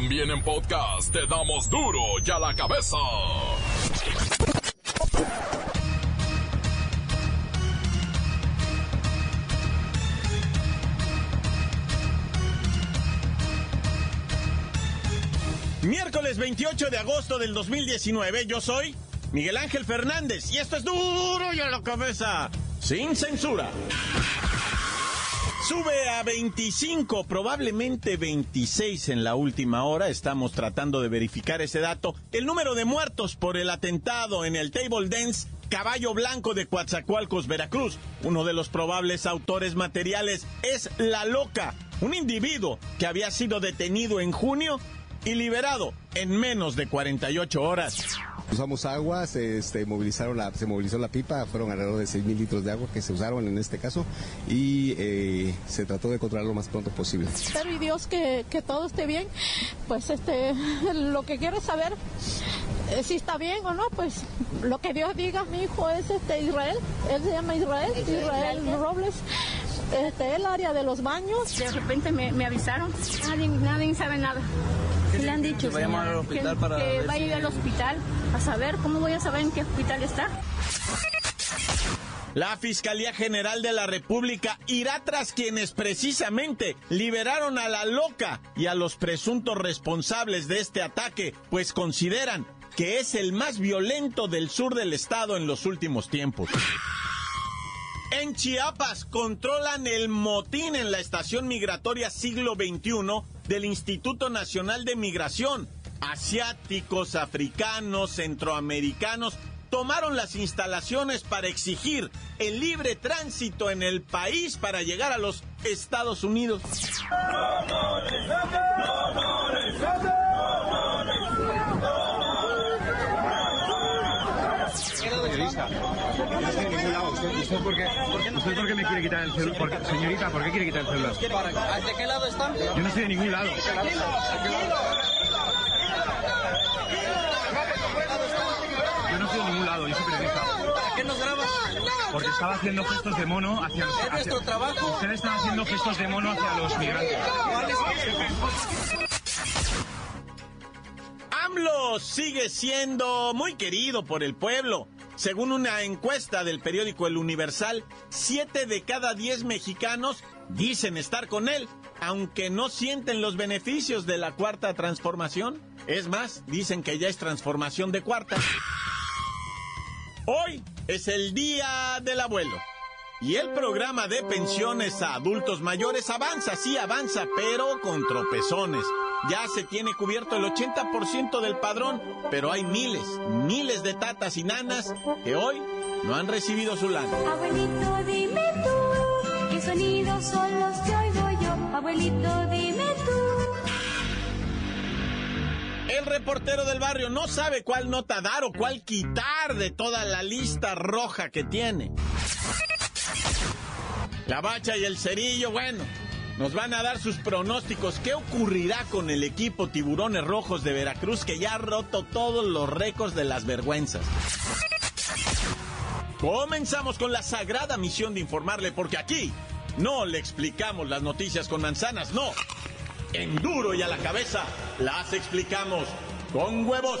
También en podcast te damos duro y a la cabeza. Miércoles 28 de agosto del 2019, yo soy Miguel Ángel Fernández y esto es duro y a la cabeza, sin censura. Sube a 25, probablemente 26 en la última hora. Estamos tratando de verificar ese dato. El número de muertos por el atentado en el Table Dance Caballo Blanco de Coatzacoalcos, Veracruz. Uno de los probables autores materiales es La Loca, un individuo que había sido detenido en junio y liberado en menos de 48 horas. Usamos agua, se, este, movilizaron la, se movilizó la pipa, fueron alrededor de 6 mil litros de agua que se usaron en este caso y eh, se trató de controlar lo más pronto posible. Espero y Dios que, que todo esté bien, pues este, lo que quiero saber eh, si está bien o no, pues lo que Dios diga, mi hijo es este Israel, él se llama Israel, Israel Robles, este, el área de los baños. De repente me, me avisaron, nadie, nadie sabe nada. ¿Qué le han dicho? Que vaya al hospital que, para que ver vaya si- al hospital a saber, ¿cómo voy a saber en qué hospital está? La Fiscalía General de la República irá tras quienes precisamente liberaron a la loca y a los presuntos responsables de este ataque, pues consideran que es el más violento del sur del estado en los últimos tiempos. En Chiapas controlan el motín en la estación migratoria siglo XXI del Instituto Nacional de Migración. Asiáticos, africanos, centroamericanos tomaron las instalaciones para exigir el libre tránsito en el país para llegar a los Estados Unidos. ¿Usted, por, qué, ¿Usted por qué me quiere quitar el celular? Señorita, ¿por qué quiere quitar el celular? ¿De qué lado están? Yo no estoy en ningún lado. Yo no estoy en ningún lado, yo soy periodista. ¿Para qué nos grabas? Porque estaba haciendo gestos de mono hacia los... Es nuestro trabajo. Usted está haciendo gestos de mono hacia los migrantes. AMLO sigue siendo muy querido por el pueblo. Según una encuesta del periódico El Universal, 7 de cada 10 mexicanos dicen estar con él, aunque no sienten los beneficios de la cuarta transformación. Es más, dicen que ya es transformación de cuarta. Hoy es el Día del Abuelo. Y el programa de pensiones a adultos mayores avanza, sí avanza, pero con tropezones. Ya se tiene cubierto el 80% del padrón, pero hay miles, miles de tatas y nanas que hoy no han recibido su lana. Abuelito, dime tú, ¿qué sonidos son los que oigo yo? Abuelito, dime tú. El reportero del barrio no sabe cuál nota dar o cuál quitar de toda la lista roja que tiene. La bacha y el cerillo, bueno, nos van a dar sus pronósticos. ¿Qué ocurrirá con el equipo Tiburones Rojos de Veracruz que ya ha roto todos los récords de las vergüenzas? Comenzamos con la sagrada misión de informarle, porque aquí no le explicamos las noticias con manzanas, no. En duro y a la cabeza las explicamos con huevos.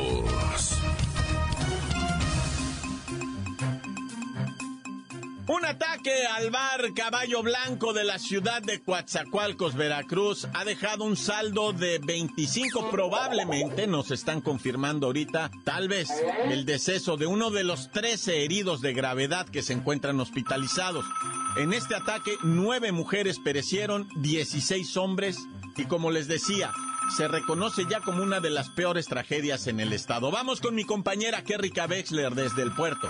Un ataque al bar Caballo Blanco de la ciudad de Coatzacoalcos, Veracruz, ha dejado un saldo de 25. Probablemente nos están confirmando ahorita, tal vez, el deceso de uno de los 13 heridos de gravedad que se encuentran hospitalizados. En este ataque, nueve mujeres perecieron, 16 hombres, y como les decía, se reconoce ya como una de las peores tragedias en el estado. Vamos con mi compañera Kerrika Wexler desde el puerto.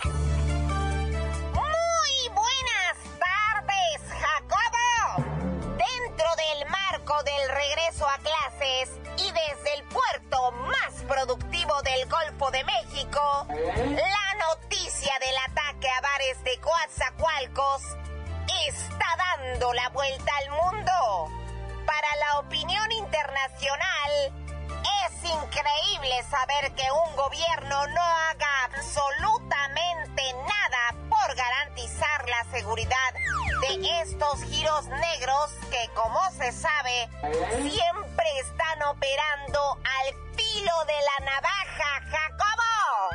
regreso a clases y desde el puerto más productivo del Golfo de México, la noticia del ataque a bares de Coatzacoalcos está dando la vuelta al mundo. Para la opinión internacional, es increíble saber que un gobierno no haga absolutamente nada por garantizar la seguridad de estos giros negros que, como se sabe, siempre están operando al filo de la navaja, Jacobo.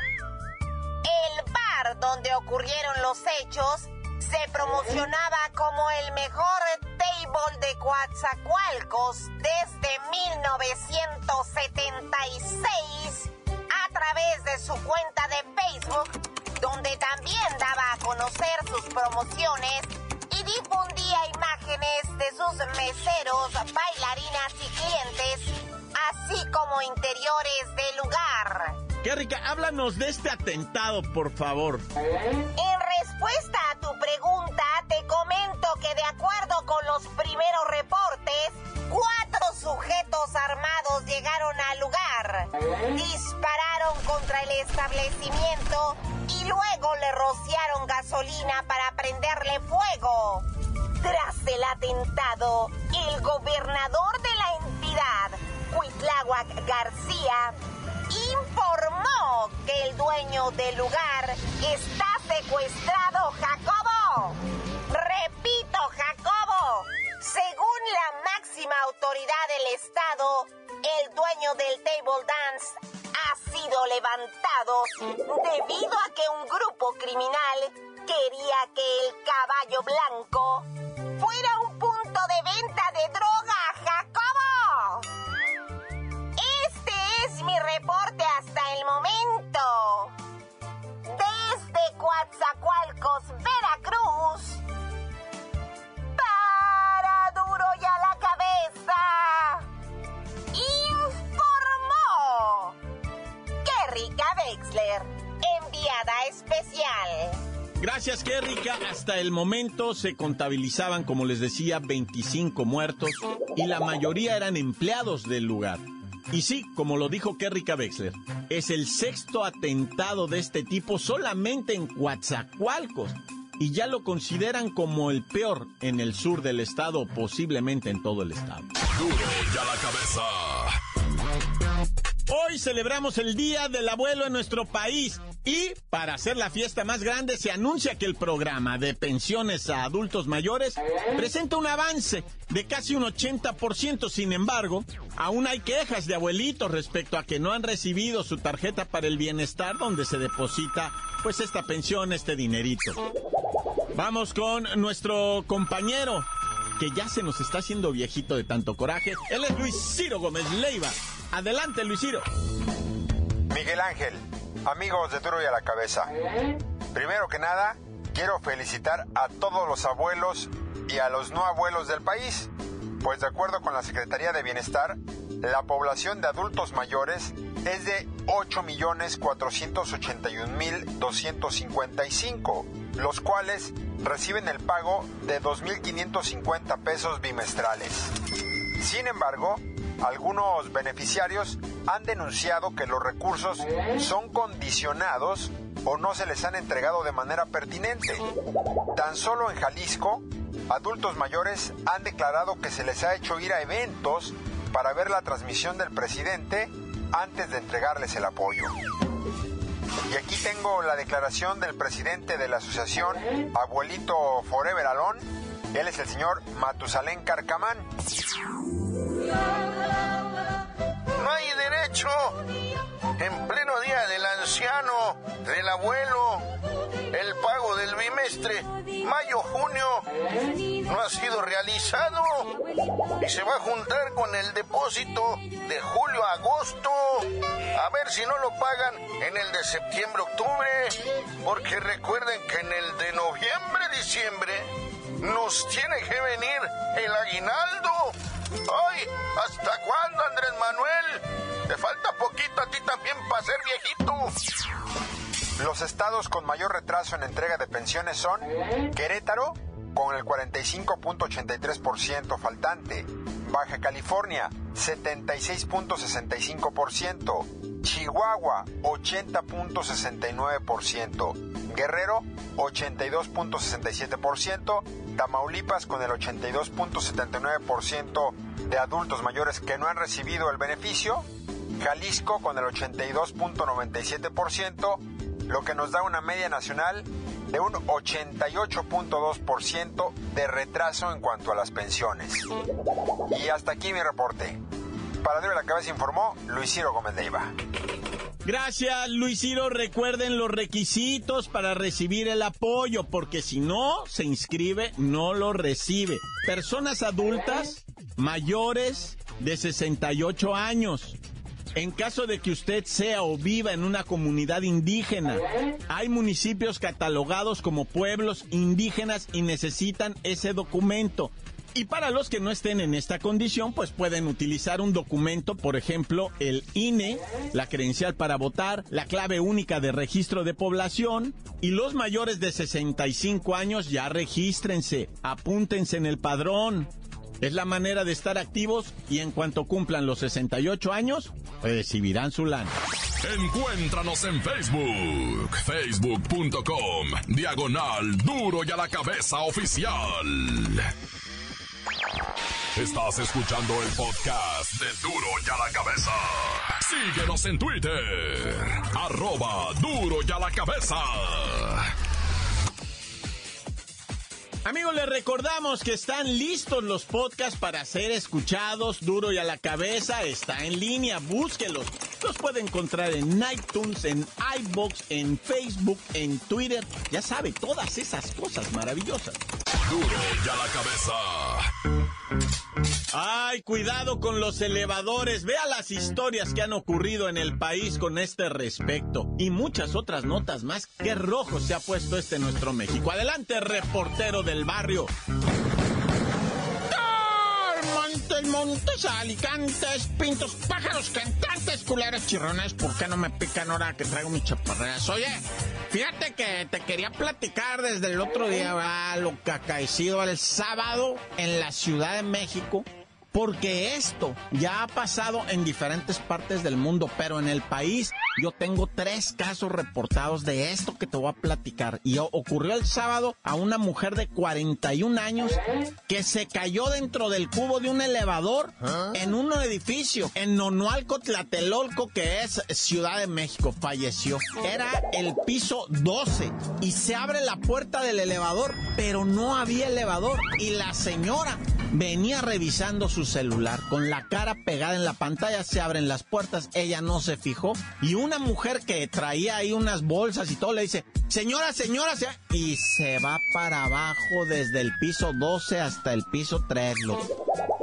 El bar donde ocurrieron los hechos se promocionaba como el mejor table de Coatzacoalcos desde 1976 a través de su cuenta de Facebook, donde también daba a conocer sus promociones y difundía imágenes de sus meseros, bailarinas y clientes, así como interiores del lugar. Qué rica, háblanos de este atentado, por favor. En respuesta te comento que de acuerdo con los primeros reportes, cuatro sujetos armados llegaron al lugar, dispararon contra el establecimiento y luego le rociaron gasolina para prenderle fuego. Tras el atentado, el gobernador de la entidad, Cuitláhuac García, informó que el dueño del lugar está secuestrado, Jacobo. Del estado, el dueño del table dance ha sido levantado debido a que un grupo criminal quería que el caballo blanco fuera un punto de venta de droga, Jacobo. Este es mi reporte hasta el momento. Desde Coatzacoalcos, Veracruz. Kerrika Wexler, enviada especial. Gracias, qué rica. Hasta el momento se contabilizaban, como les decía, 25 muertos y la mayoría eran empleados del lugar. Y sí, como lo dijo Kerrika Wexler, es el sexto atentado de este tipo solamente en Coatzacoalcos y ya lo consideran como el peor en el sur del estado, posiblemente en todo el estado. Duro y a la cabeza. Hoy celebramos el Día del Abuelo en nuestro país y para hacer la fiesta más grande se anuncia que el programa de pensiones a adultos mayores presenta un avance de casi un 80%. Sin embargo, aún hay quejas de abuelitos respecto a que no han recibido su tarjeta para el bienestar donde se deposita pues esta pensión, este dinerito. Vamos con nuestro compañero que ya se nos está haciendo viejito de tanto coraje. Él es Luis Ciro Gómez Leiva. Adelante, Luis Ciro. Miguel Ángel, amigos de Duro y a la Cabeza. Primero que nada, quiero felicitar a todos los abuelos y a los no abuelos del país, pues de acuerdo con la Secretaría de Bienestar, la población de adultos mayores es de 8.481.255, los cuales reciben el pago de 2.550 pesos bimestrales. Sin embargo, algunos beneficiarios han denunciado que los recursos son condicionados o no se les han entregado de manera pertinente. Tan solo en Jalisco, adultos mayores han declarado que se les ha hecho ir a eventos para ver la transmisión del presidente antes de entregarles el apoyo. Y aquí tengo la declaración del presidente de la asociación Abuelito Forever Alone. Él es el señor Matusalén Carcamán. No hay derecho en pleno día del anciano, del abuelo, el pago del bimestre, mayo-junio, no ha sido realizado y se va a juntar con el depósito de julio-agosto. A ver si no lo pagan en el de septiembre-octubre, porque recuerden que en el de noviembre-diciembre nos tiene que venir el aguinaldo. ¡Ay! ¿Hasta cuándo, Andrés Manuel? Te falta poquito a ti también para ser viejito. Los estados con mayor retraso en entrega de pensiones son Querétaro, con el 45.83% faltante, Baja California, 76.65%, Chihuahua, 80.69%, Guerrero, 82.67%, Tamaulipas con el 82.79% de adultos mayores que no han recibido el beneficio, Jalisco con el 82.97%, lo que nos da una media nacional de un 88.2% de retraso en cuanto a las pensiones. Y hasta aquí mi reporte. Para Duro la Cabeza informó Luis Ciro Gómez Leiva. Gracias, Luis Ciro. Recuerden los requisitos para recibir el apoyo, porque si no se inscribe, no lo recibe. Personas adultas mayores de 68 años. En caso de que usted sea o viva en una comunidad indígena, hay municipios catalogados como pueblos indígenas y necesitan ese documento. Y para los que no estén en esta condición, pues pueden utilizar un documento, por ejemplo, el INE, la credencial para votar, la clave única de registro de población. Y los mayores de 65 años ya regístrense, apúntense en el padrón. Es la manera de estar activos y en cuanto cumplan los 68 años, recibirán su lana. Encuéntranos en Facebook, facebook.com, diagonal duro y a la cabeza oficial. Estás escuchando el podcast de Duro y a la cabeza. Síguenos en Twitter, arroba duro y a la cabeza. Amigos, les recordamos que están listos los podcasts para ser escuchados. Duro y a la cabeza está en línea. Búsquelos. Los puede encontrar en iTunes, en iBox, en Facebook, en Twitter. Ya sabe, todas esas cosas maravillosas. Duro y a la cabeza. Ay, cuidado con los elevadores. Vea las historias que han ocurrido en el país con este respecto. Y muchas otras notas más. Qué rojo se ha puesto este nuestro México. Adelante, reportero del barrio. Montes, alicantes, pintos, pájaros, cantantes, culeras, chirrones, ¿por qué no me pican ahora que traigo mis chaparreras? Oye, fíjate que te quería platicar desde el otro día, ¿verdad? lo que ha acaecido el sábado en la Ciudad de México. Porque esto ya ha pasado en diferentes partes del mundo, pero en el país yo tengo tres casos reportados de esto que te voy a platicar. Y ocurrió el sábado a una mujer de 41 años que se cayó dentro del cubo de un elevador en un edificio en Nonualco, Tlatelolco, que es Ciudad de México. Falleció. Era el piso 12 y se abre la puerta del elevador, pero no había elevador. Y la señora venía revisando su celular con la cara pegada en la pantalla, se abren las puertas, ella no se fijó y una mujer que traía ahí unas bolsas y todo le dice, señora, señora, y se va para abajo desde el piso 12 hasta el piso 3.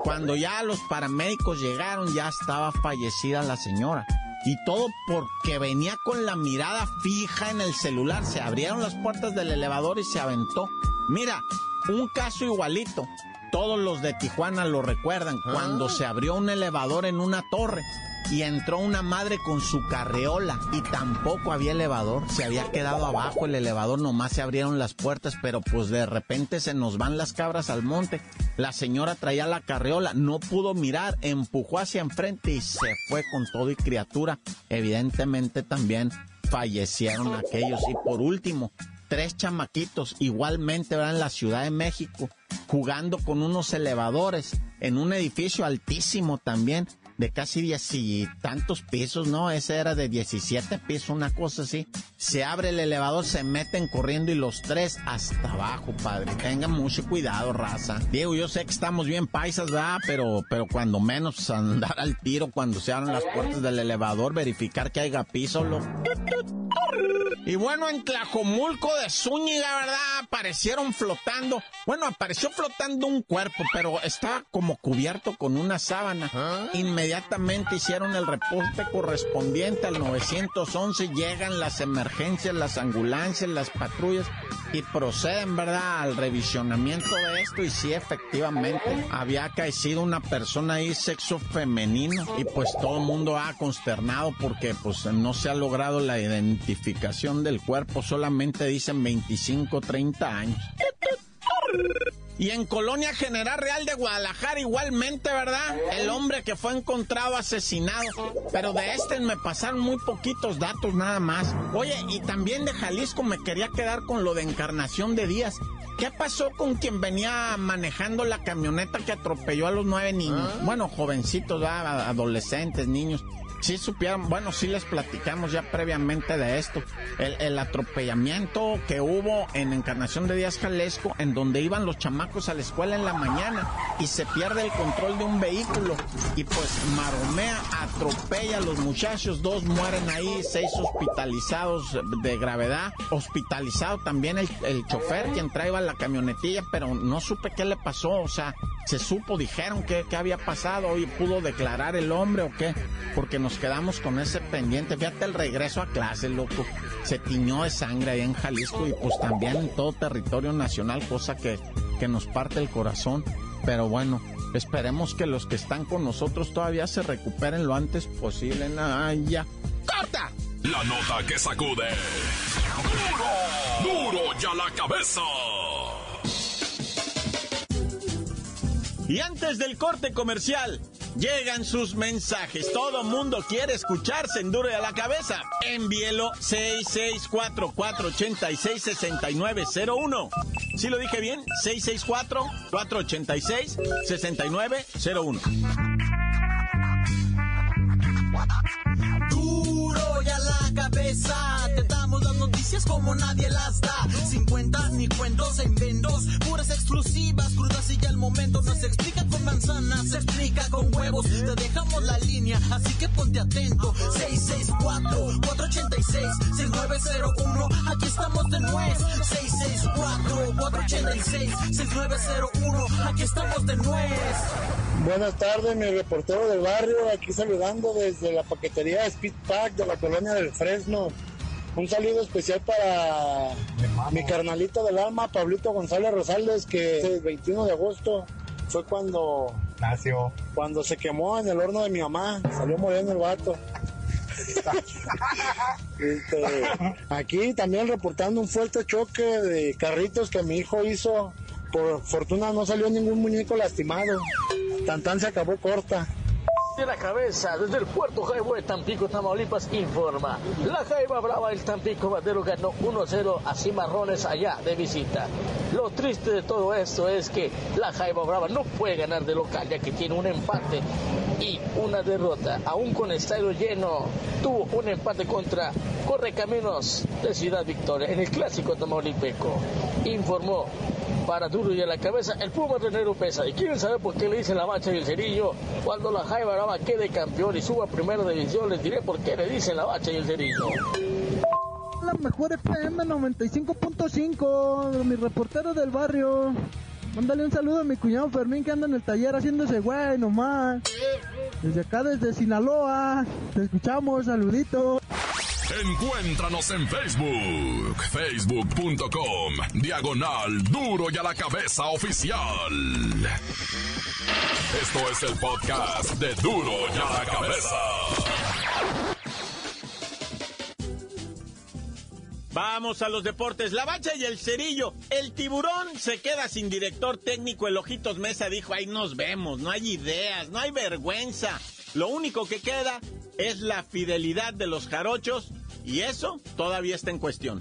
Cuando ya los paramédicos llegaron ya estaba fallecida la señora. Y todo porque venía con la mirada fija en el celular. Se abrieron las puertas del elevador y se aventó. Mira, un caso igualito todos los de Tijuana lo recuerdan, cuando se abrió un elevador en una torre y entró una madre con su carreola y tampoco había elevador, se había quedado abajo el elevador, nomás se abrieron las puertas, pero pues de repente se nos van las cabras al monte. La señora traía la carreola, no pudo mirar, empujó hacia enfrente y se fue con todo y criatura. Evidentemente también fallecieron aquellos. Y por último, tres chamaquitos igualmente ¿verdad? en la Ciudad de México jugando con unos elevadores en un edificio altísimo también de casi diez y tantos pisos, ¿no? Ese era de 17 pisos, una cosa así. Se abre el elevador, se meten corriendo y los tres hasta abajo, padre. Tengan mucho cuidado, raza. Diego, yo sé que estamos bien paisas, ¿verdad? Pero, pero cuando menos andar al tiro cuando se abren las puertas del elevador, verificar que haya piso, lo... Y bueno, en Tlajomulco de Zúñiga, ¿verdad? Aparecieron flotando. Bueno, apareció flotando un cuerpo, pero estaba como cubierto con una sábana. Inmediatamente hicieron el reporte correspondiente al 911. Llegan las emergencias, las ambulancias, las patrullas y proceden, ¿verdad?, al revisionamiento de esto. Y sí, efectivamente, había caído una persona ahí, sexo femenino. Y pues todo el mundo ha consternado porque pues no se ha logrado la identificación del cuerpo. Solamente dicen 25, 30 años. Y en Colonia General Real de Guadalajara igualmente, ¿verdad? El hombre que fue encontrado asesinado. Pero de este me pasaron muy poquitos datos nada más. Oye, y también de Jalisco me quería quedar con lo de Encarnación de Díaz. ¿Qué pasó con quien venía manejando la camioneta que atropelló a los nueve niños? Bueno, jovencitos, ¿verdad? adolescentes, niños sí supieron, bueno, sí les platicamos ya previamente de esto, el, el, atropellamiento que hubo en Encarnación de Díaz Jalesco, en donde iban los chamacos a la escuela en la mañana y se pierde el control de un vehículo. Y pues maromea, atropella a los muchachos, dos mueren ahí, seis hospitalizados de gravedad, hospitalizado también el, el chofer quien traía la camionetilla, pero no supe qué le pasó, o sea, se supo, dijeron que, que había pasado y pudo declarar el hombre o qué, porque nos quedamos con ese pendiente. Fíjate el regreso a clase, loco. Se tiñó de sangre ahí en Jalisco y pues también en todo territorio nacional, cosa que, que nos parte el corazón. Pero bueno, esperemos que los que están con nosotros todavía se recuperen lo antes posible. Ay, ya. ¡Corta! La nota que sacude. ¡Duro! ¡Duro ya la cabeza! Y antes del corte comercial, llegan sus mensajes. Todo mundo quiere escucharse en Duro a la cabeza. Envíelo 6644866901. ¿Sí lo dije bien? 664-486-6901. Duro y a la cabeza. Te damos las noticias como nadie las da. Sin cuentas ni cuentos en vendos. Puras exclusivas, crudas y ya el momento. No se explica con manzanas, se explica con huevos. Te dejamos la línea, así que ponte atento. 664-486-6901. Aquí estamos de nuez. 664-486-6901. Aquí estamos de nuez. Buenas tardes, mi reportero del barrio, aquí saludando desde la paquetería Speed Pack de la colonia del Fresno. Un saludo especial para mi carnalito del alma, Pablito González Rosales, que el 21 de agosto fue cuando nació, cuando se quemó en el horno de mi mamá, salió moreno el vato. Este, aquí también reportando un fuerte choque de carritos que mi hijo hizo. Por fortuna no salió ningún muñeco lastimado. Tantán se acabó corta. De la cabeza, desde el puerto Jaibo de Tampico, Tamaulipas, informa. La Jaiba Brava del Tampico Madero ganó 1-0 a Cimarrones allá de visita. Lo triste de todo esto es que la Jaiba Brava no puede ganar de local, ya que tiene un empate y una derrota. Aún con estadio lleno, tuvo un empate contra Correcaminos de Ciudad Victoria en el clásico tamaulipeco. Informó para duro y a la cabeza el Puma Renero Pesa. ¿Y quieren saber por qué le dicen la bacha y el cerillo? Cuando la Jaiba Brava quede campeón y suba a primera división, les diré por qué le dicen la bacha y el cerillo. La mejor FM 95.5, mi reportero del barrio. Mándale un saludo a mi cuñado Fermín que anda en el taller haciéndose güey nomás. Desde acá, desde Sinaloa. Te escuchamos, saludito. Encuéntranos en Facebook, facebook.com, diagonal duro y a la cabeza oficial. Esto es el podcast de duro y a la cabeza. Vamos a los deportes. La bacha y el cerillo. El tiburón se queda sin director técnico. El Ojitos Mesa dijo, ahí nos vemos. No hay ideas, no hay vergüenza. Lo único que queda es la fidelidad de los jarochos y eso todavía está en cuestión.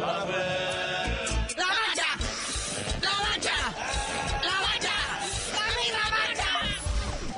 ¡La bacha! ¡La bacha! ¡La bacha! la bacha!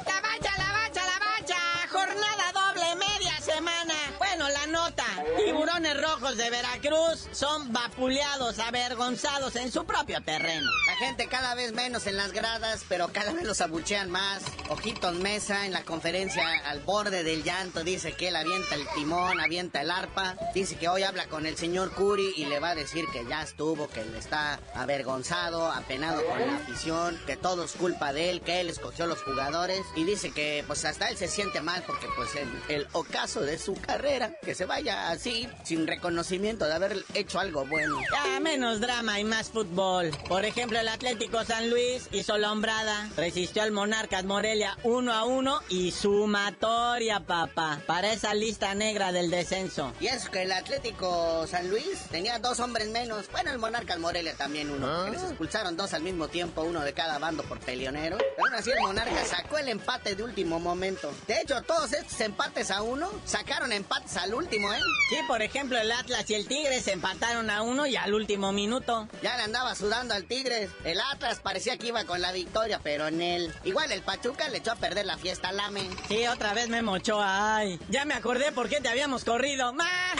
¡La bacha, la bacha, la bacha! Jornada doble, media semana. Bueno, la nota. Tiburones rojos de Veracruz son vapuleados, avergonzados en su propio terreno. Gente cada vez menos en las gradas, pero cada vez los abuchean más. Ojitos Mesa en la conferencia al borde del llanto dice que él avienta el timón, avienta el arpa. Dice que hoy habla con el señor Curi y le va a decir que ya estuvo, que él está avergonzado, apenado con la afición, que todo es culpa de él, que él escogió los jugadores. Y dice que pues hasta él se siente mal porque pues el, el ocaso de su carrera, que se vaya así sin reconocimiento de haber hecho algo bueno. Ya, menos drama y más fútbol. Por ejemplo, el Atlético San Luis hizo la hombrada, resistió al Monarcas Morelia 1 a 1 y sumatoria, papá, para esa lista negra del descenso. Y es que el Atlético San Luis tenía dos hombres menos. Bueno, el Monarcas Morelia también uno. que les expulsaron dos al mismo tiempo, uno de cada bando por peleonero. Pero aún así el Monarca sacó el empate de último momento. De hecho, todos estos empates a uno sacaron empates al último, ¿eh? Sí, por ejemplo, el Atlas y el Tigres se empataron a uno y al último minuto. Ya le andaba sudando al Tigres. El Atlas parecía que iba con la victoria, pero en él. Igual el Pachuca le echó a perder la fiesta al Lame. Sí, otra vez me mochó. Ay, ya me acordé por qué te habíamos corrido. ¡Más!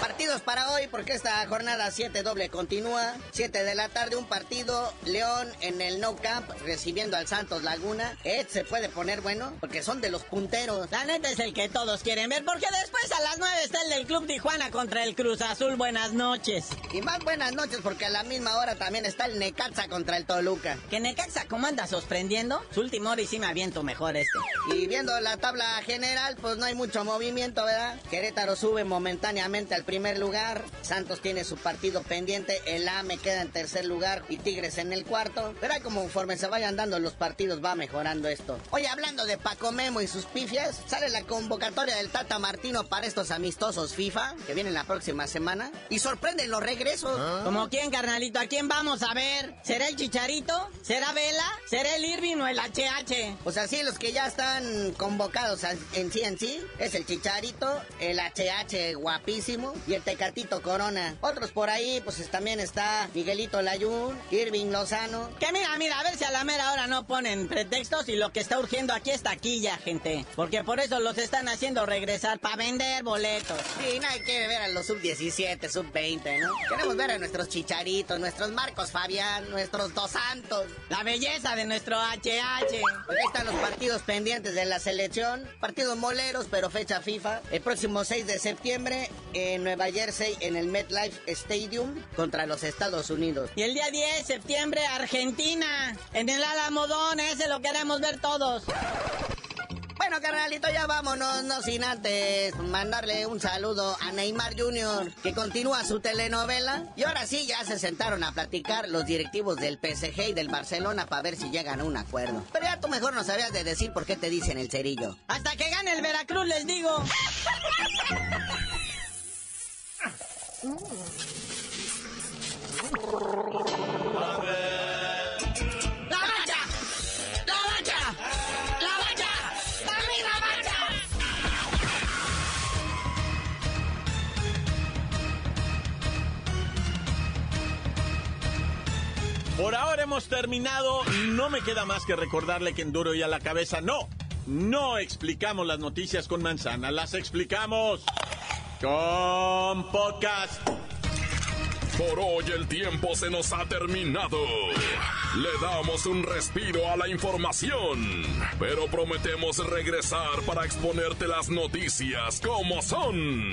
Partidos para hoy, porque esta jornada 7 doble continúa. 7 de la tarde, un partido. León en el No Camp recibiendo al Santos Laguna. Este se puede poner bueno, porque son de los punteros. La neta es el que todos quieren ver, porque después a las 9 está el del Club Tijuana contra el Cruz Azul. Buenas noches. Y más buenas noches, porque a la misma hora también está el Necaxa contra el Toluca. ¿Que Necaxa cómo anda sorprendiendo? Su último hora y sí me aviento mejor este. Y viendo la tabla general, pues no hay mucho movimiento, ¿verdad? Querétaro sube momentáneamente al primer lugar. Santos tiene su partido pendiente. El AME queda en tercer lugar y Tigres en el cuarto. Pero ahí conforme se vayan dando los partidos va mejorando esto. Oye, hablando de Paco Memo y sus pifias, sale la convocatoria del Tata Martino para estos amistosos FIFA que vienen la próxima semana. Y sorprenden los regresos. ¿Como quién, carnalito? ¿A quién vamos a ver? ¿Será el Chicharito? ¿Será Vela? ¿Será el Irving o el HH? Pues así los que ya están convocados en sí en sí es el Chicharito, el HH guapísimo y el Tecatito Corona. Otros por ahí, pues también está Miguelito Layún, Irving Lozano. Que mira, mira, a ver si a la mera hora no ponen pretextos y lo que está urgiendo aquí es taquilla, gente. Porque por eso los están haciendo regresar para vender boletos. Sí, nadie quiere ver a los sub-17, sub-20, ¿no? Queremos ver a nuestros Chicharitos, nuestros Marcos Fabián, nuestros Dos Santos. La belleza de nuestro HH. Pues ahí están los partidos pendientes de la selección. Partidos moleros, pero fecha FIFA. El próximo 6 de septiembre en Nueva Jersey, en el MetLife Stadium, contra los Estados Unidos. Y el día 10 de septiembre, Argentina. En el Alamodón, ese lo queremos ver todos. Bueno, carnalito, ya vámonos, no sin antes mandarle un saludo a Neymar Jr., que continúa su telenovela. Y ahora sí, ya se sentaron a platicar los directivos del PSG y del Barcelona para ver si llegan a un acuerdo. Pero ya tú mejor no sabías de decir por qué te dicen el cerillo. Hasta que gane el Veracruz, les digo. Por ahora hemos terminado. No me queda más que recordarle que en duro y a la cabeza no. No explicamos las noticias con manzana, las explicamos con podcast. Por hoy el tiempo se nos ha terminado. Le damos un respiro a la información, pero prometemos regresar para exponerte las noticias como son.